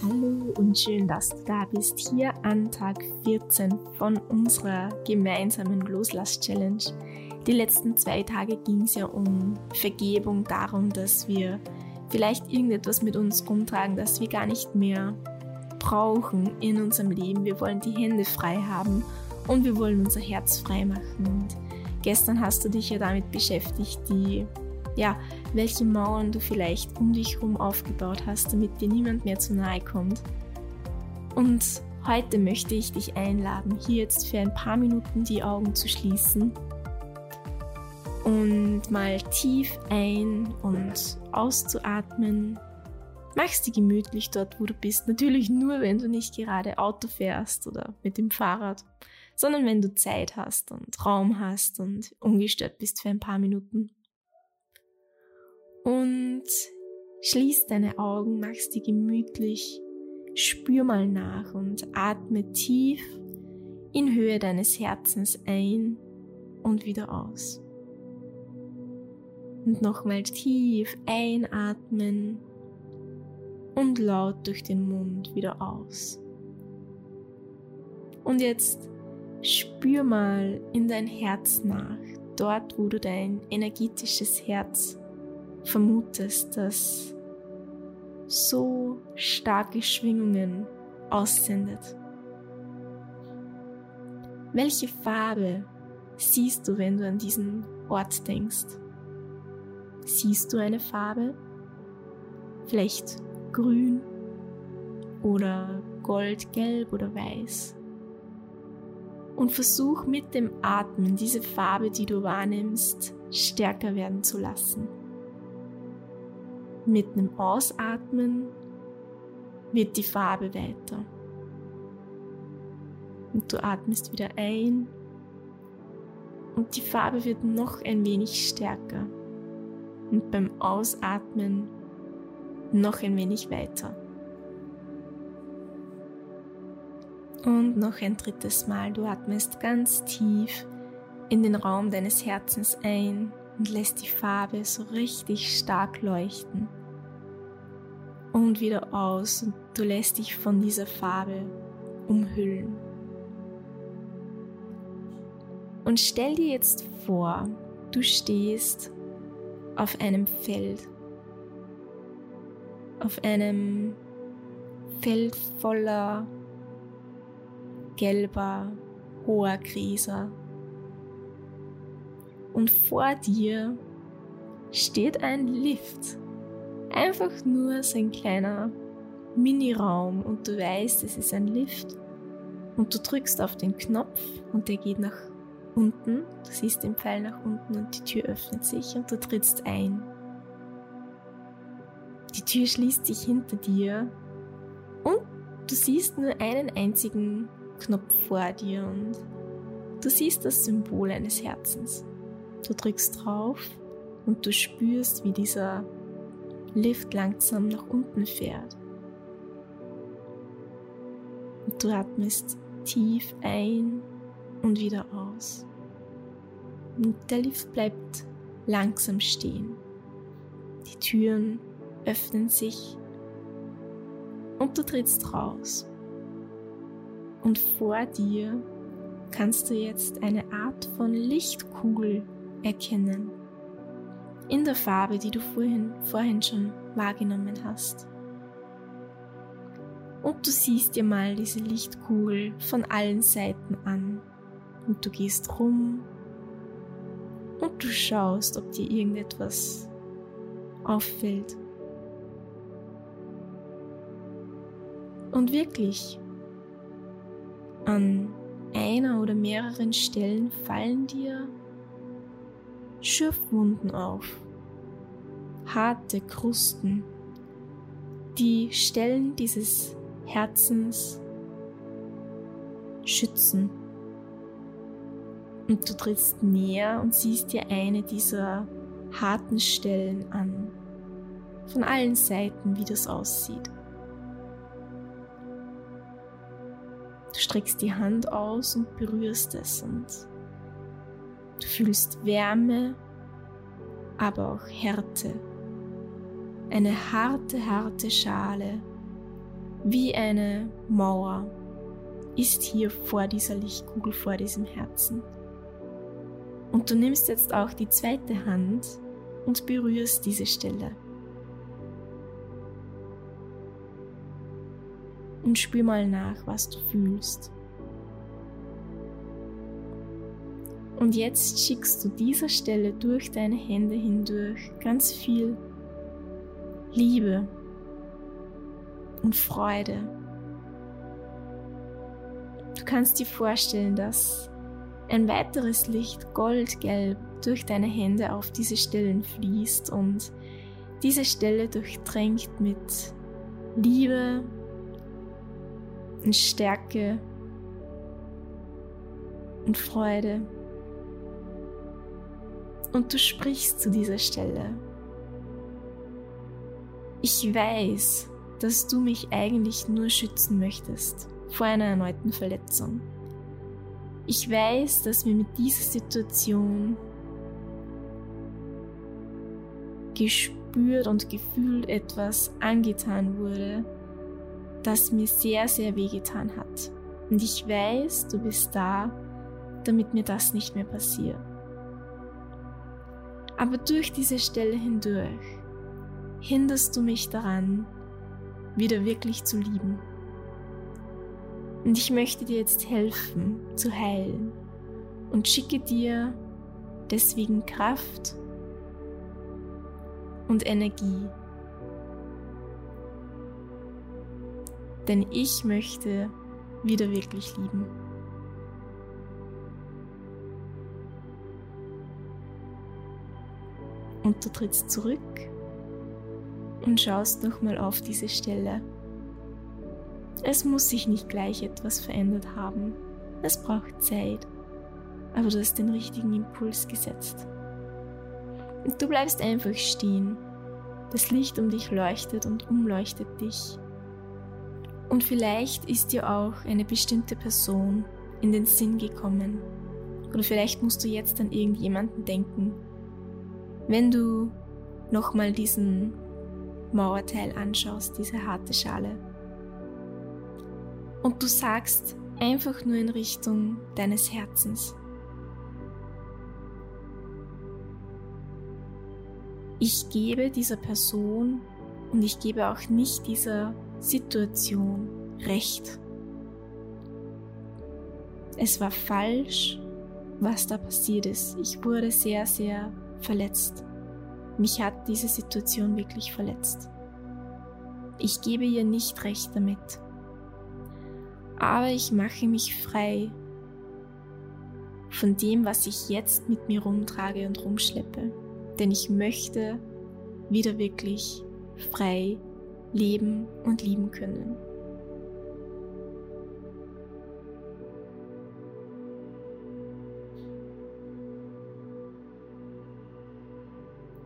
Hallo und schön, dass du da bist, hier an Tag 14 von unserer gemeinsamen Loslass-Challenge. Die letzten zwei Tage ging es ja um Vergebung, darum, dass wir vielleicht irgendetwas mit uns rumtragen, das wir gar nicht mehr brauchen in unserem Leben. Wir wollen die Hände frei haben und wir wollen unser Herz frei machen. Und gestern hast du dich ja damit beschäftigt, die ja, welche Mauern du vielleicht um dich herum aufgebaut hast, damit dir niemand mehr zu nahe kommt. Und heute möchte ich dich einladen, hier jetzt für ein paar Minuten die Augen zu schließen und mal tief ein- und auszuatmen. Machst dir gemütlich dort, wo du bist. Natürlich nur, wenn du nicht gerade Auto fährst oder mit dem Fahrrad, sondern wenn du Zeit hast und Raum hast und ungestört bist für ein paar Minuten. Und schließ deine Augen, machst die gemütlich, spür mal nach und atme tief in Höhe deines Herzens ein und wieder aus. Und nochmal tief einatmen und laut durch den Mund wieder aus. Und jetzt spür mal in dein Herz nach, dort wo du dein energetisches Herz vermutest, dass so starke Schwingungen aussendet. Welche Farbe siehst du, wenn du an diesen Ort denkst? Siehst du eine Farbe? Vielleicht grün oder goldgelb oder weiß? Und versuch mit dem Atmen diese Farbe, die du wahrnimmst, stärker werden zu lassen. Mit einem Ausatmen wird die Farbe weiter. Und du atmest wieder ein und die Farbe wird noch ein wenig stärker. Und beim Ausatmen noch ein wenig weiter. Und noch ein drittes Mal. Du atmest ganz tief in den Raum deines Herzens ein und lässt die Farbe so richtig stark leuchten und wieder aus und du lässt dich von dieser Farbe umhüllen. Und stell dir jetzt vor, du stehst auf einem Feld, auf einem Feld voller gelber, hoher Gräser. Und vor dir steht ein Lift einfach nur so ein kleiner Mini-Raum und du weißt, es ist ein Lift und du drückst auf den Knopf und der geht nach unten. Du siehst den Pfeil nach unten und die Tür öffnet sich und du trittst ein. Die Tür schließt sich hinter dir und du siehst nur einen einzigen Knopf vor dir und du siehst das Symbol eines Herzens. Du drückst drauf und du spürst, wie dieser Lift langsam nach unten fährt. Und du atmest tief ein und wieder aus. Und der Lift bleibt langsam stehen. Die Türen öffnen sich und du trittst raus. Und vor dir kannst du jetzt eine Art von Lichtkugel erkennen in der Farbe, die du vorhin, vorhin schon wahrgenommen hast. Und du siehst dir mal diese Lichtkugel von allen Seiten an und du gehst rum und du schaust, ob dir irgendetwas auffällt. Und wirklich, an einer oder mehreren Stellen fallen dir Schürfwunden auf, harte Krusten, die Stellen dieses Herzens schützen. Und du trittst näher und siehst dir eine dieser harten Stellen an, von allen Seiten, wie das aussieht. Du streckst die Hand aus und berührst es und fühlst Wärme, aber auch Härte. Eine harte, harte Schale, wie eine Mauer ist hier vor dieser Lichtkugel, vor diesem Herzen. Und du nimmst jetzt auch die zweite Hand und berührst diese Stelle. Und spür mal nach, was du fühlst. Und jetzt schickst du dieser Stelle durch deine Hände hindurch ganz viel Liebe und Freude. Du kannst dir vorstellen, dass ein weiteres Licht goldgelb durch deine Hände auf diese Stellen fließt und diese Stelle durchtränkt mit Liebe und Stärke und Freude und du sprichst zu dieser Stelle. Ich weiß, dass du mich eigentlich nur schützen möchtest vor einer erneuten Verletzung. Ich weiß, dass mir mit dieser Situation gespürt und gefühlt etwas angetan wurde, das mir sehr, sehr wehgetan hat. Und ich weiß, du bist da, damit mir das nicht mehr passiert. Aber durch diese Stelle hindurch hinderst du mich daran, wieder wirklich zu lieben. Und ich möchte dir jetzt helfen, zu heilen und schicke dir deswegen Kraft und Energie. Denn ich möchte wieder wirklich lieben. Und du trittst zurück und schaust nochmal auf diese Stelle. Es muss sich nicht gleich etwas verändert haben. Es braucht Zeit. Aber du hast den richtigen Impuls gesetzt. Und du bleibst einfach stehen. Das Licht um dich leuchtet und umleuchtet dich. Und vielleicht ist dir auch eine bestimmte Person in den Sinn gekommen. Oder vielleicht musst du jetzt an irgendjemanden denken, wenn du nochmal diesen Mauerteil anschaust, diese harte Schale, und du sagst einfach nur in Richtung deines Herzens, ich gebe dieser Person und ich gebe auch nicht dieser Situation Recht. Es war falsch, was da passiert ist. Ich wurde sehr, sehr verletzt. Mich hat diese Situation wirklich verletzt. Ich gebe ihr nicht recht damit. Aber ich mache mich frei von dem, was ich jetzt mit mir rumtrage und rumschleppe. Denn ich möchte wieder wirklich frei leben und lieben können.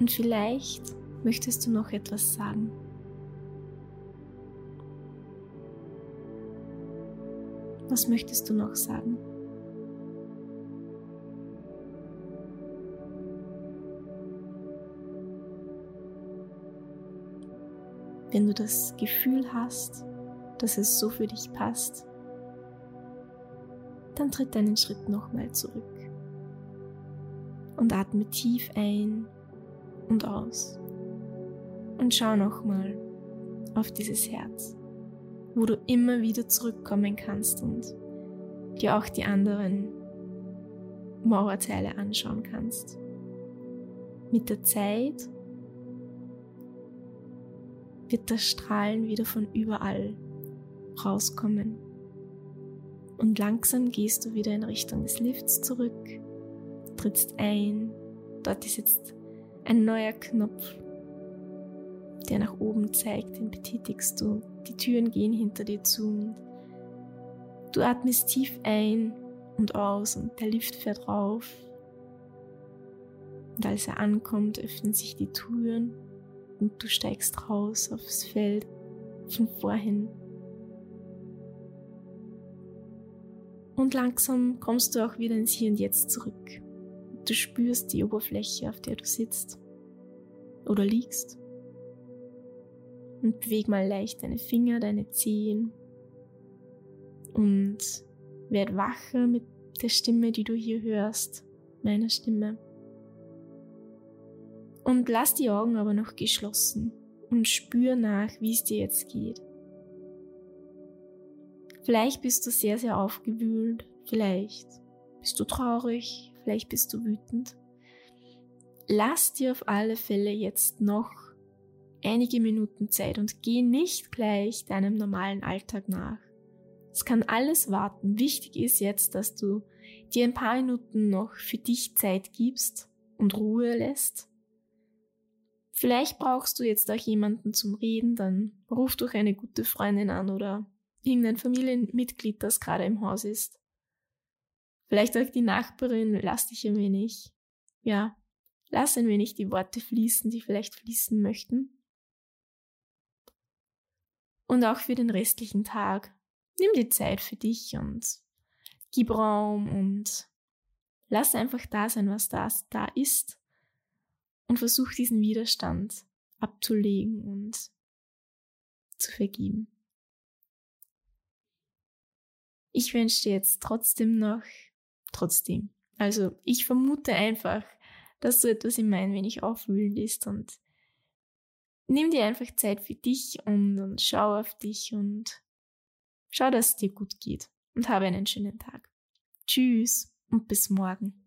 Und vielleicht möchtest du noch etwas sagen. Was möchtest du noch sagen? Wenn du das Gefühl hast, dass es so für dich passt, dann tritt einen Schritt nochmal zurück und atme tief ein und aus. Und schau nochmal auf dieses Herz, wo du immer wieder zurückkommen kannst und dir auch die anderen Mauerteile anschauen kannst. Mit der Zeit wird das Strahlen wieder von überall rauskommen. Und langsam gehst du wieder in Richtung des Lifts zurück, trittst ein, dort ist jetzt ein neuer Knopf, der nach oben zeigt, den betätigst du. Die Türen gehen hinter dir zu. Du atmest tief ein und aus und der Lift fährt rauf. Und als er ankommt, öffnen sich die Türen und du steigst raus aufs Feld von vorhin. Und langsam kommst du auch wieder ins Hier und Jetzt zurück. Du spürst die Oberfläche, auf der du sitzt oder liegst. Und beweg mal leicht deine Finger, deine Zehen. Und werd wacher mit der Stimme, die du hier hörst, meiner Stimme. Und lass die Augen aber noch geschlossen und spür nach, wie es dir jetzt geht. Vielleicht bist du sehr, sehr aufgewühlt, vielleicht bist du traurig, vielleicht bist du wütend. Lass dir auf alle Fälle jetzt noch einige Minuten Zeit und geh nicht gleich deinem normalen Alltag nach. Es kann alles warten. Wichtig ist jetzt, dass du dir ein paar Minuten noch für dich Zeit gibst und Ruhe lässt. Vielleicht brauchst du jetzt auch jemanden zum Reden, dann ruf durch eine gute Freundin an oder irgendein Familienmitglied, das gerade im Haus ist. Vielleicht auch die Nachbarin, lass dich ein wenig, ja, lass ein wenig die Worte fließen, die vielleicht fließen möchten. Und auch für den restlichen Tag. Nimm die Zeit für dich und gib Raum und lass einfach da sein, was da, da ist. Und versuch diesen Widerstand abzulegen und zu vergeben. Ich wünsche dir jetzt trotzdem noch, trotzdem. Also ich vermute einfach, dass so etwas in mein wenig aufwühlend ist und nimm dir einfach Zeit für dich und, und schau auf dich und schau, dass es dir gut geht und habe einen schönen Tag. Tschüss und bis morgen.